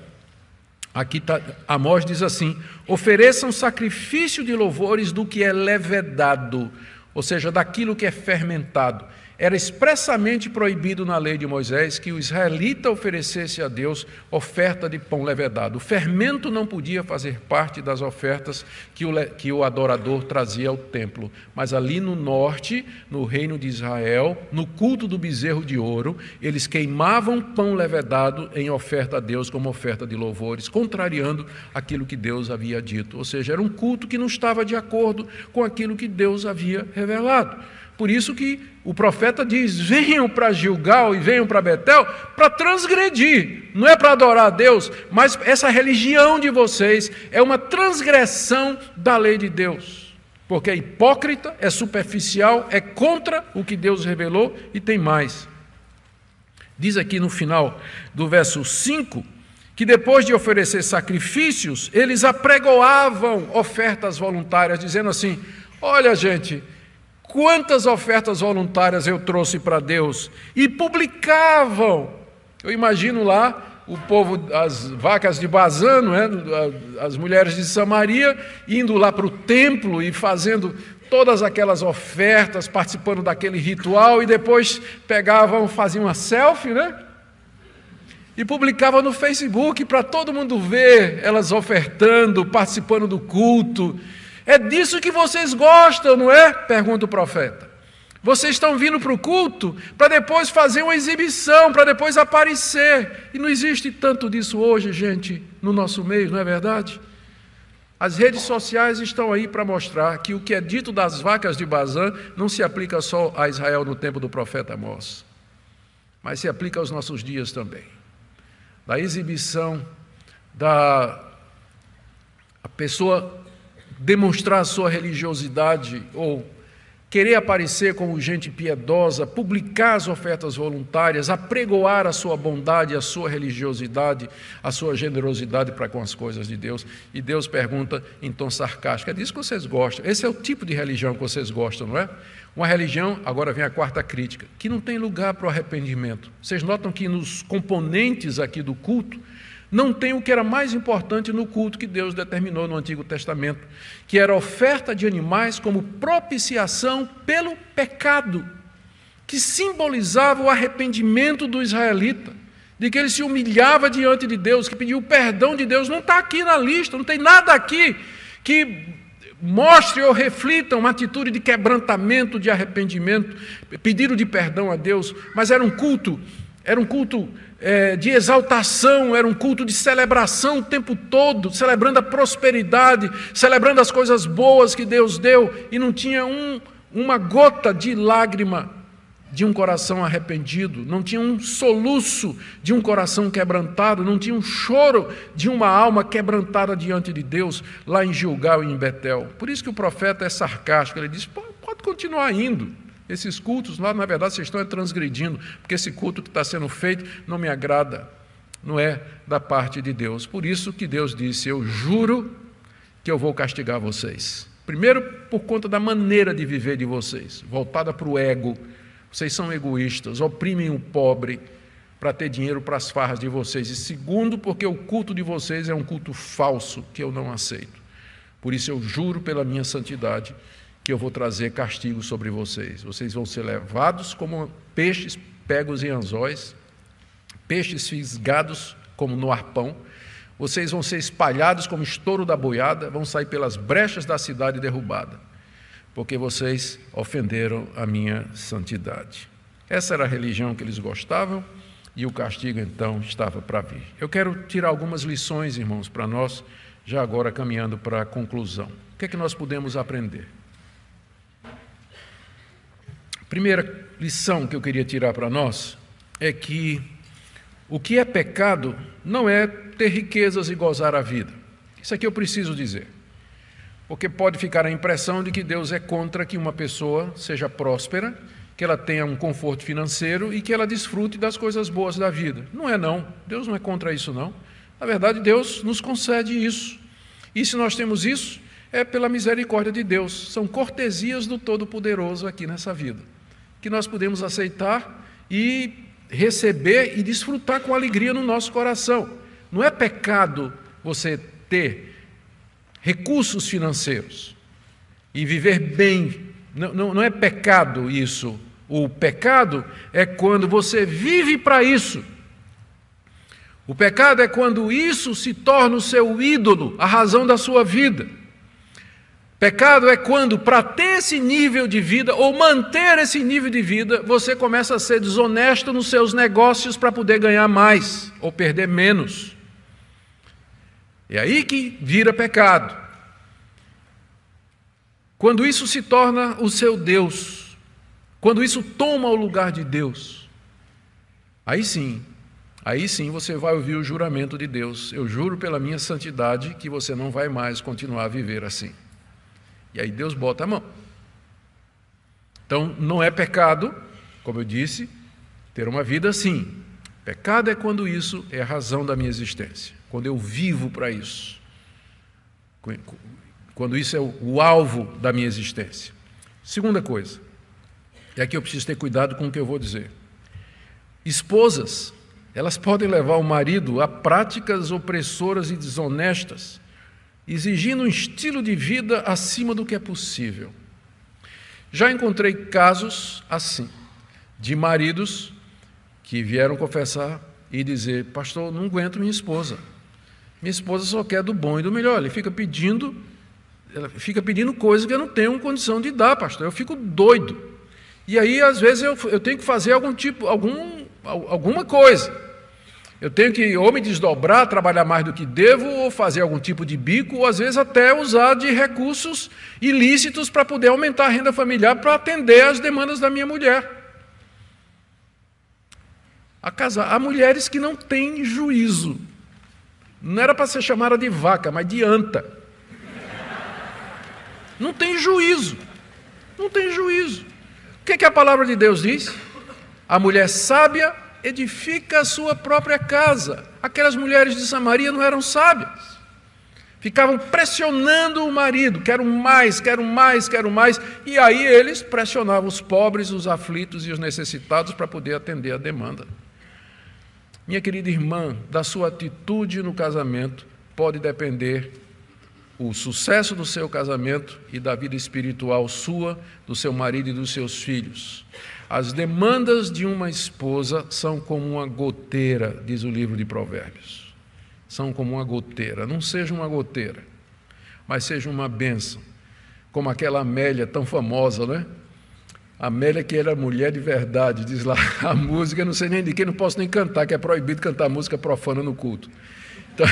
aqui tá, Amós diz assim: ofereçam sacrifício de louvores do que é levedado, ou seja, daquilo que é fermentado. Era expressamente proibido na lei de Moisés que o israelita oferecesse a Deus oferta de pão levedado. O fermento não podia fazer parte das ofertas que o, que o adorador trazia ao templo. Mas ali no norte, no reino de Israel, no culto do bezerro de ouro, eles queimavam pão levedado em oferta a Deus como oferta de louvores, contrariando aquilo que Deus havia dito. Ou seja, era um culto que não estava de acordo com aquilo que Deus havia revelado. Por isso que o profeta diz: venham para Gilgal e venham para Betel para transgredir. Não é para adorar a Deus, mas essa religião de vocês é uma transgressão da lei de Deus. Porque é hipócrita, é superficial, é contra o que Deus revelou e tem mais. Diz aqui no final do verso 5 que depois de oferecer sacrifícios, eles apregoavam ofertas voluntárias, dizendo assim: Olha, gente, quantas ofertas voluntárias eu trouxe para Deus e publicavam. Eu imagino lá o povo, as vacas de Bazan, é? as mulheres de Samaria, indo lá para o templo e fazendo todas aquelas ofertas, participando daquele ritual e depois pegavam, faziam uma selfie, né? E publicavam no Facebook para todo mundo ver elas ofertando, participando do culto. É disso que vocês gostam, não é? Pergunta o profeta. Vocês estão vindo para o culto para depois fazer uma exibição, para depois aparecer. E não existe tanto disso hoje, gente, no nosso meio, não é verdade? As redes sociais estão aí para mostrar que o que é dito das vacas de Bazã não se aplica só a Israel no tempo do profeta Amós, mas se aplica aos nossos dias também. Da exibição da a pessoa demonstrar sua religiosidade ou querer aparecer como gente piedosa, publicar as ofertas voluntárias, apregoar a sua bondade, a sua religiosidade, a sua generosidade para com as coisas de Deus. E Deus pergunta em tom sarcástico: é disso que vocês gostam? Esse é o tipo de religião que vocês gostam, não é? Uma religião, agora vem a quarta crítica, que não tem lugar para o arrependimento. Vocês notam que nos componentes aqui do culto, não tem o que era mais importante no culto que Deus determinou no Antigo Testamento, que era a oferta de animais como propiciação pelo pecado, que simbolizava o arrependimento do israelita, de que ele se humilhava diante de Deus, que pediu o perdão de Deus. Não está aqui na lista, não tem nada aqui que mostre ou reflita uma atitude de quebrantamento, de arrependimento, pedido de perdão a Deus, mas era um culto era um culto é, de exaltação, era um culto de celebração o tempo todo, celebrando a prosperidade, celebrando as coisas boas que Deus deu, e não tinha um, uma gota de lágrima de um coração arrependido, não tinha um soluço de um coração quebrantado, não tinha um choro de uma alma quebrantada diante de Deus, lá em Gilgal e em Betel. Por isso que o profeta é sarcástico, ele diz: pode continuar indo. Esses cultos lá, na verdade, vocês estão transgredindo, porque esse culto que está sendo feito não me agrada, não é da parte de Deus. Por isso que Deus disse: Eu juro que eu vou castigar vocês. Primeiro, por conta da maneira de viver de vocês, voltada para o ego. Vocês são egoístas, oprimem o pobre para ter dinheiro para as farras de vocês. E segundo, porque o culto de vocês é um culto falso que eu não aceito. Por isso eu juro pela minha santidade que eu vou trazer castigo sobre vocês. Vocês vão ser levados como peixes pegos em anzóis, peixes fisgados como no arpão. Vocês vão ser espalhados como estouro da boiada, vão sair pelas brechas da cidade derrubada, porque vocês ofenderam a minha santidade. Essa era a religião que eles gostavam e o castigo então estava para vir. Eu quero tirar algumas lições, irmãos, para nós, já agora caminhando para a conclusão. O que é que nós podemos aprender? Primeira lição que eu queria tirar para nós é que o que é pecado não é ter riquezas e gozar a vida. Isso aqui eu preciso dizer. Porque pode ficar a impressão de que Deus é contra que uma pessoa seja próspera, que ela tenha um conforto financeiro e que ela desfrute das coisas boas da vida. Não é não. Deus não é contra isso não. Na verdade, Deus nos concede isso. E se nós temos isso, é pela misericórdia de Deus. São cortesias do Todo-Poderoso aqui nessa vida que nós podemos aceitar e receber e desfrutar com alegria no nosso coração. Não é pecado você ter recursos financeiros e viver bem. Não, não, não é pecado isso. O pecado é quando você vive para isso. O pecado é quando isso se torna o seu ídolo, a razão da sua vida. Pecado é quando, para ter esse nível de vida ou manter esse nível de vida, você começa a ser desonesto nos seus negócios para poder ganhar mais ou perder menos. É aí que vira pecado. Quando isso se torna o seu Deus, quando isso toma o lugar de Deus, aí sim, aí sim você vai ouvir o juramento de Deus. Eu juro pela minha santidade que você não vai mais continuar a viver assim. E aí Deus bota a mão. Então, não é pecado, como eu disse, ter uma vida assim. Pecado é quando isso é a razão da minha existência, quando eu vivo para isso, quando isso é o alvo da minha existência. Segunda coisa, e aqui eu preciso ter cuidado com o que eu vou dizer. Esposas, elas podem levar o marido a práticas opressoras e desonestas exigindo um estilo de vida acima do que é possível. Já encontrei casos assim, de maridos que vieram confessar e dizer: Pastor, não aguento minha esposa. Minha esposa só quer do bom e do melhor. Ele fica pedindo, ela fica pedindo coisas que eu não tenho condição de dar, pastor. Eu fico doido. E aí, às vezes, eu, eu tenho que fazer algum tipo, algum, alguma coisa. Eu tenho que ou me desdobrar, trabalhar mais do que devo, ou fazer algum tipo de bico, ou às vezes até usar de recursos ilícitos para poder aumentar a renda familiar para atender às demandas da minha mulher. A casar. Há mulheres que não têm juízo. Não era para ser chamada de vaca, mas de anta. Não tem juízo. Não tem juízo. O que, é que a palavra de Deus diz? A mulher sábia edifica a sua própria casa. Aquelas mulheres de Samaria não eram sábias. Ficavam pressionando o marido, quero mais, quero mais, quero mais. E aí eles pressionavam os pobres, os aflitos e os necessitados para poder atender a demanda. Minha querida irmã, da sua atitude no casamento pode depender o sucesso do seu casamento e da vida espiritual sua, do seu marido e dos seus filhos. As demandas de uma esposa são como uma goteira, diz o livro de Provérbios. São como uma goteira. Não seja uma goteira, mas seja uma bênção. Como aquela Amélia tão famosa, né? Amélia, que era mulher de verdade, diz lá, *laughs* a música, não sei nem de quem, não posso nem cantar, que é proibido cantar música profana no culto. Então,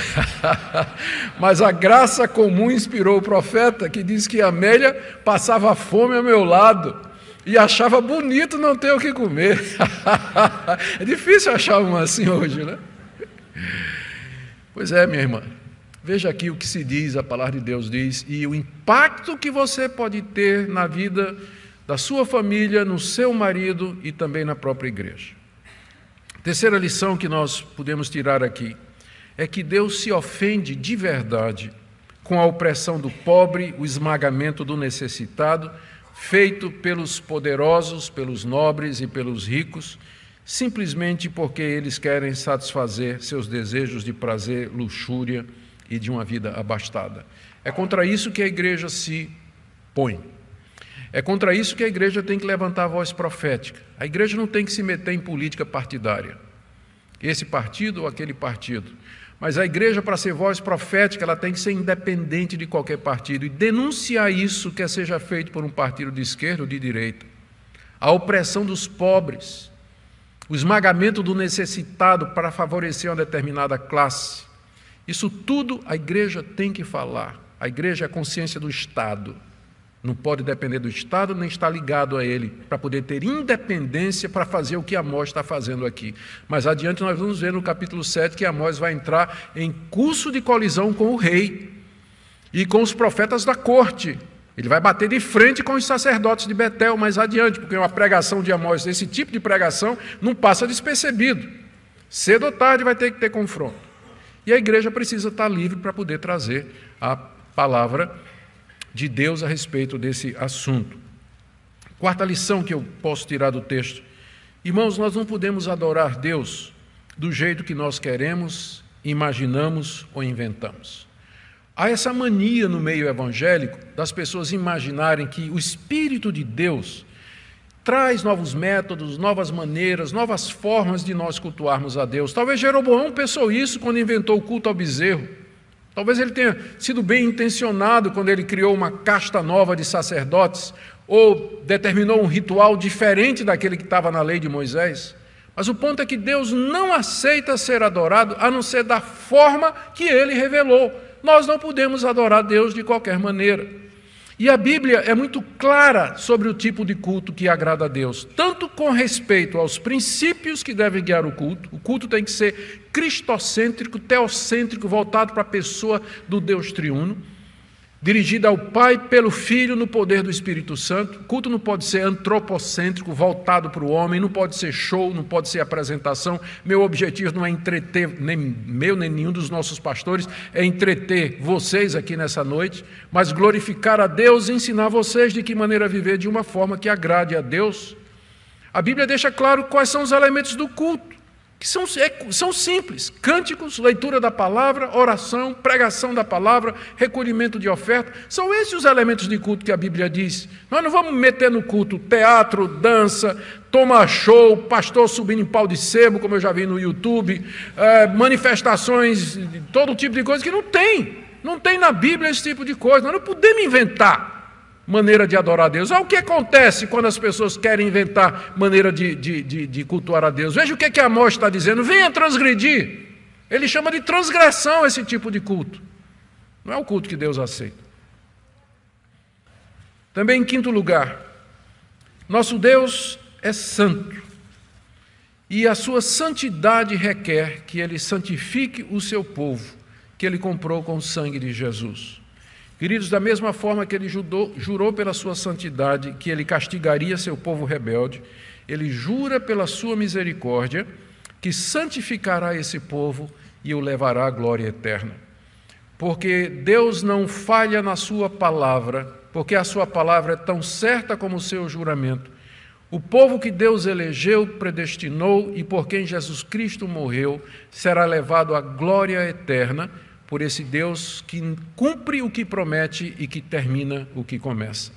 *laughs* mas a graça comum inspirou o profeta, que diz que Amélia passava fome ao meu lado e achava bonito não ter o que comer. *laughs* é difícil achar uma assim hoje, né? Pois é, minha irmã. Veja aqui o que se diz, a palavra de Deus diz, e o impacto que você pode ter na vida da sua família, no seu marido e também na própria igreja. Terceira lição que nós podemos tirar aqui é que Deus se ofende de verdade com a opressão do pobre, o esmagamento do necessitado, feito pelos poderosos, pelos nobres e pelos ricos, simplesmente porque eles querem satisfazer seus desejos de prazer, luxúria e de uma vida abastada. É contra isso que a igreja se põe. É contra isso que a igreja tem que levantar a voz profética. A igreja não tem que se meter em política partidária. Esse partido ou aquele partido. Mas a igreja, para ser voz profética, ela tem que ser independente de qualquer partido e denunciar isso que seja feito por um partido de esquerda ou de direita. A opressão dos pobres, o esmagamento do necessitado para favorecer uma determinada classe. Isso tudo a igreja tem que falar. A igreja é a consciência do Estado. Não pode depender do Estado, nem estar ligado a ele, para poder ter independência para fazer o que Amós está fazendo aqui. Mas adiante nós vamos ver no capítulo 7 que Amós vai entrar em curso de colisão com o rei e com os profetas da corte. Ele vai bater de frente com os sacerdotes de Betel mais adiante, porque uma pregação de Amós, esse tipo de pregação, não passa despercebido. Cedo ou tarde vai ter que ter confronto. E a igreja precisa estar livre para poder trazer a palavra de Deus a respeito desse assunto. Quarta lição que eu posso tirar do texto. Irmãos, nós não podemos adorar Deus do jeito que nós queremos, imaginamos ou inventamos. Há essa mania no meio evangélico das pessoas imaginarem que o Espírito de Deus traz novos métodos, novas maneiras, novas formas de nós cultuarmos a Deus. Talvez Jeroboão pensou isso quando inventou o culto ao bezerro. Talvez ele tenha sido bem intencionado quando ele criou uma casta nova de sacerdotes ou determinou um ritual diferente daquele que estava na lei de Moisés. Mas o ponto é que Deus não aceita ser adorado a não ser da forma que ele revelou. Nós não podemos adorar Deus de qualquer maneira. E a Bíblia é muito clara sobre o tipo de culto que agrada a Deus, tanto com respeito aos princípios que devem guiar o culto. O culto tem que ser cristocêntrico, teocêntrico, voltado para a pessoa do Deus triuno dirigida ao Pai pelo Filho no poder do Espírito Santo. O culto não pode ser antropocêntrico, voltado para o homem, não pode ser show, não pode ser apresentação. Meu objetivo não é entreter, nem meu, nem nenhum dos nossos pastores, é entreter vocês aqui nessa noite, mas glorificar a Deus e ensinar vocês de que maneira viver de uma forma que agrade a Deus. A Bíblia deixa claro quais são os elementos do culto que são, é, são simples: cânticos, leitura da palavra, oração, pregação da palavra, recolhimento de oferta. São esses os elementos de culto que a Bíblia diz. Nós não vamos meter no culto teatro, dança, toma show, pastor subindo em pau de sebo, como eu já vi no YouTube, é, manifestações, todo tipo de coisa que não tem. Não tem na Bíblia esse tipo de coisa. Nós não podemos inventar maneira de adorar a Deus. Olha o que acontece quando as pessoas querem inventar maneira de, de, de, de cultuar a Deus. Veja o que, que Amós está dizendo: venha transgredir. Ele chama de transgressão esse tipo de culto. Não é o culto que Deus aceita. Também, em quinto lugar, nosso Deus é santo. E a sua santidade requer que ele santifique o seu povo, que ele comprou com o sangue de Jesus. Queridos, da mesma forma que ele jurou, jurou pela sua santidade que ele castigaria seu povo rebelde, ele jura pela sua misericórdia que santificará esse povo e o levará à glória eterna. Porque Deus não falha na sua palavra, porque a sua palavra é tão certa como o seu juramento. O povo que Deus elegeu, predestinou e por quem Jesus Cristo morreu, será levado à glória eterna por esse Deus que cumpre o que promete e que termina o que começa.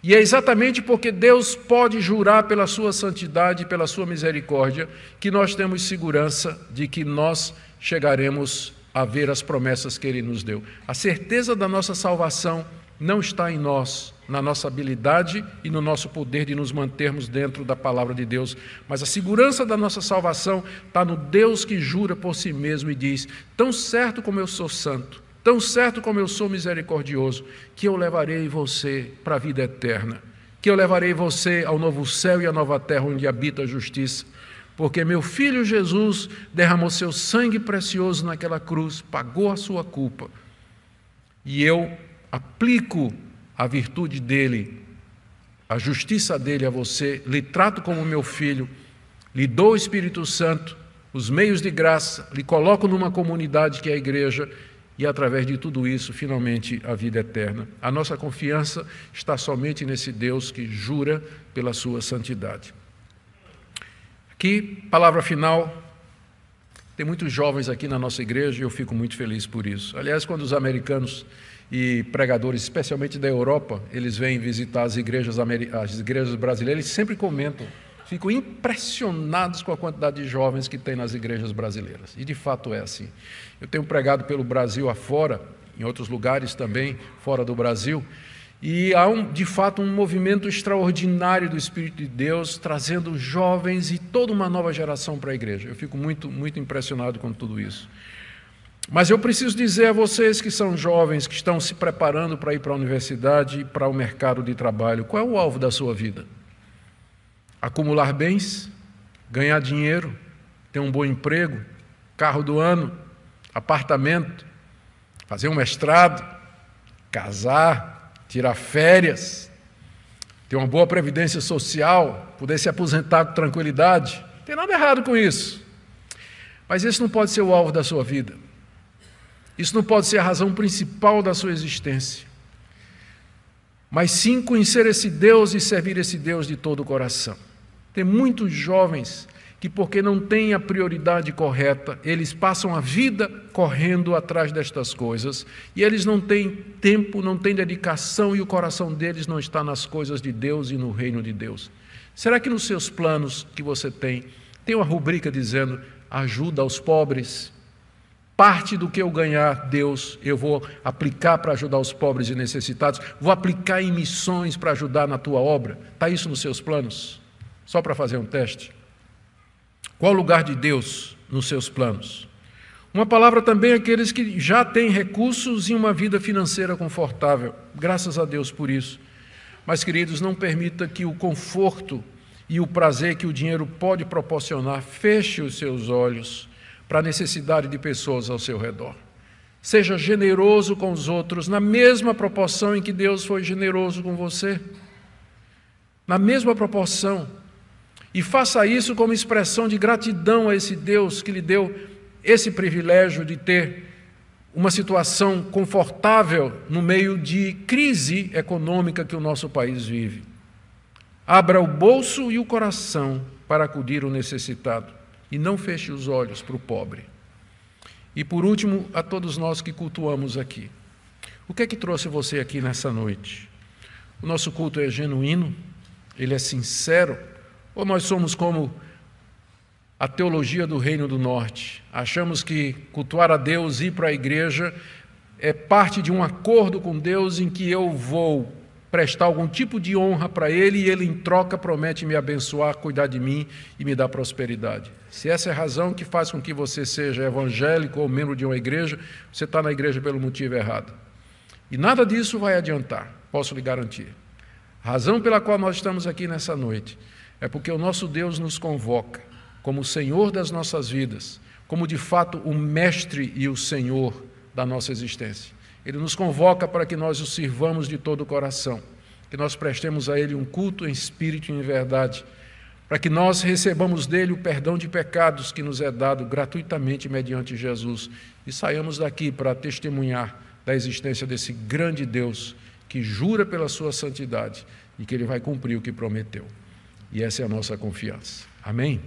E é exatamente porque Deus pode jurar pela sua santidade e pela sua misericórdia que nós temos segurança de que nós chegaremos a ver as promessas que Ele nos deu. A certeza da nossa salvação não está em nós, na nossa habilidade e no nosso poder de nos mantermos dentro da palavra de Deus, mas a segurança da nossa salvação está no Deus que jura por si mesmo e diz: Tão certo como eu sou santo, tão certo como eu sou misericordioso, que eu levarei você para a vida eterna, que eu levarei você ao novo céu e à nova terra onde habita a justiça. Porque meu filho Jesus derramou seu sangue precioso naquela cruz, pagou a sua culpa, e eu aplico a virtude dele, a justiça dele a você, lhe trato como meu filho, lhe dou o Espírito Santo, os meios de graça, lhe coloco numa comunidade que é a igreja e através de tudo isso, finalmente, a vida eterna. A nossa confiança está somente nesse Deus que jura pela sua santidade. Aqui, palavra final. Tem muitos jovens aqui na nossa igreja e eu fico muito feliz por isso. Aliás, quando os americanos e pregadores, especialmente da Europa, eles vêm visitar as igrejas, as igrejas brasileiras, eles sempre comentam, ficam impressionados com a quantidade de jovens que tem nas igrejas brasileiras. E de fato é assim. Eu tenho pregado pelo Brasil afora, em outros lugares também, fora do Brasil, e há, um, de fato, um movimento extraordinário do Espírito de Deus, trazendo jovens e toda uma nova geração para a igreja. Eu fico muito, muito impressionado com tudo isso. Mas eu preciso dizer a vocês que são jovens, que estão se preparando para ir para a universidade e para o mercado de trabalho, qual é o alvo da sua vida? Acumular bens? Ganhar dinheiro? Ter um bom emprego? Carro do ano? Apartamento? Fazer um mestrado? Casar? tirar férias, ter uma boa previdência social, poder se aposentar com tranquilidade. Não tem nada errado com isso. Mas esse não pode ser o alvo da sua vida. Isso não pode ser a razão principal da sua existência. Mas sim conhecer esse Deus e servir esse Deus de todo o coração. Tem muitos jovens que, porque não têm a prioridade correta, eles passam a vida correndo atrás destas coisas e eles não têm tempo, não têm dedicação e o coração deles não está nas coisas de Deus e no reino de Deus. Será que nos seus planos que você tem, tem uma rubrica dizendo ajuda aos pobres? Parte do que eu ganhar, Deus, eu vou aplicar para ajudar os pobres e necessitados, vou aplicar em missões para ajudar na tua obra. Está isso nos seus planos? Só para fazer um teste? Qual o lugar de Deus nos seus planos? Uma palavra também àqueles que já têm recursos e uma vida financeira confortável. Graças a Deus por isso. Mas, queridos, não permita que o conforto e o prazer que o dinheiro pode proporcionar feche os seus olhos para a necessidade de pessoas ao seu redor. Seja generoso com os outros na mesma proporção em que Deus foi generoso com você. Na mesma proporção. E faça isso como expressão de gratidão a esse Deus que lhe deu esse privilégio de ter uma situação confortável no meio de crise econômica que o nosso país vive. Abra o bolso e o coração para acudir o necessitado e não feche os olhos para o pobre. E por último, a todos nós que cultuamos aqui. O que é que trouxe você aqui nessa noite? O nosso culto é genuíno, ele é sincero, ou nós somos como a teologia do Reino do Norte? Achamos que cultuar a Deus, ir para a igreja, é parte de um acordo com Deus em que eu vou prestar algum tipo de honra para Ele e Ele, em troca, promete me abençoar, cuidar de mim e me dar prosperidade. Se essa é a razão que faz com que você seja evangélico ou membro de uma igreja, você está na igreja pelo motivo errado. E nada disso vai adiantar, posso lhe garantir. A razão pela qual nós estamos aqui nessa noite é porque o nosso Deus nos convoca como o Senhor das nossas vidas, como de fato o Mestre e o Senhor da nossa existência. Ele nos convoca para que nós o sirvamos de todo o coração, que nós prestemos a Ele um culto em espírito e em verdade, para que nós recebamos dele o perdão de pecados que nos é dado gratuitamente mediante Jesus e saiamos daqui para testemunhar da existência desse grande Deus que jura pela sua santidade e que ele vai cumprir o que prometeu. E essa é a nossa confiança. Amém?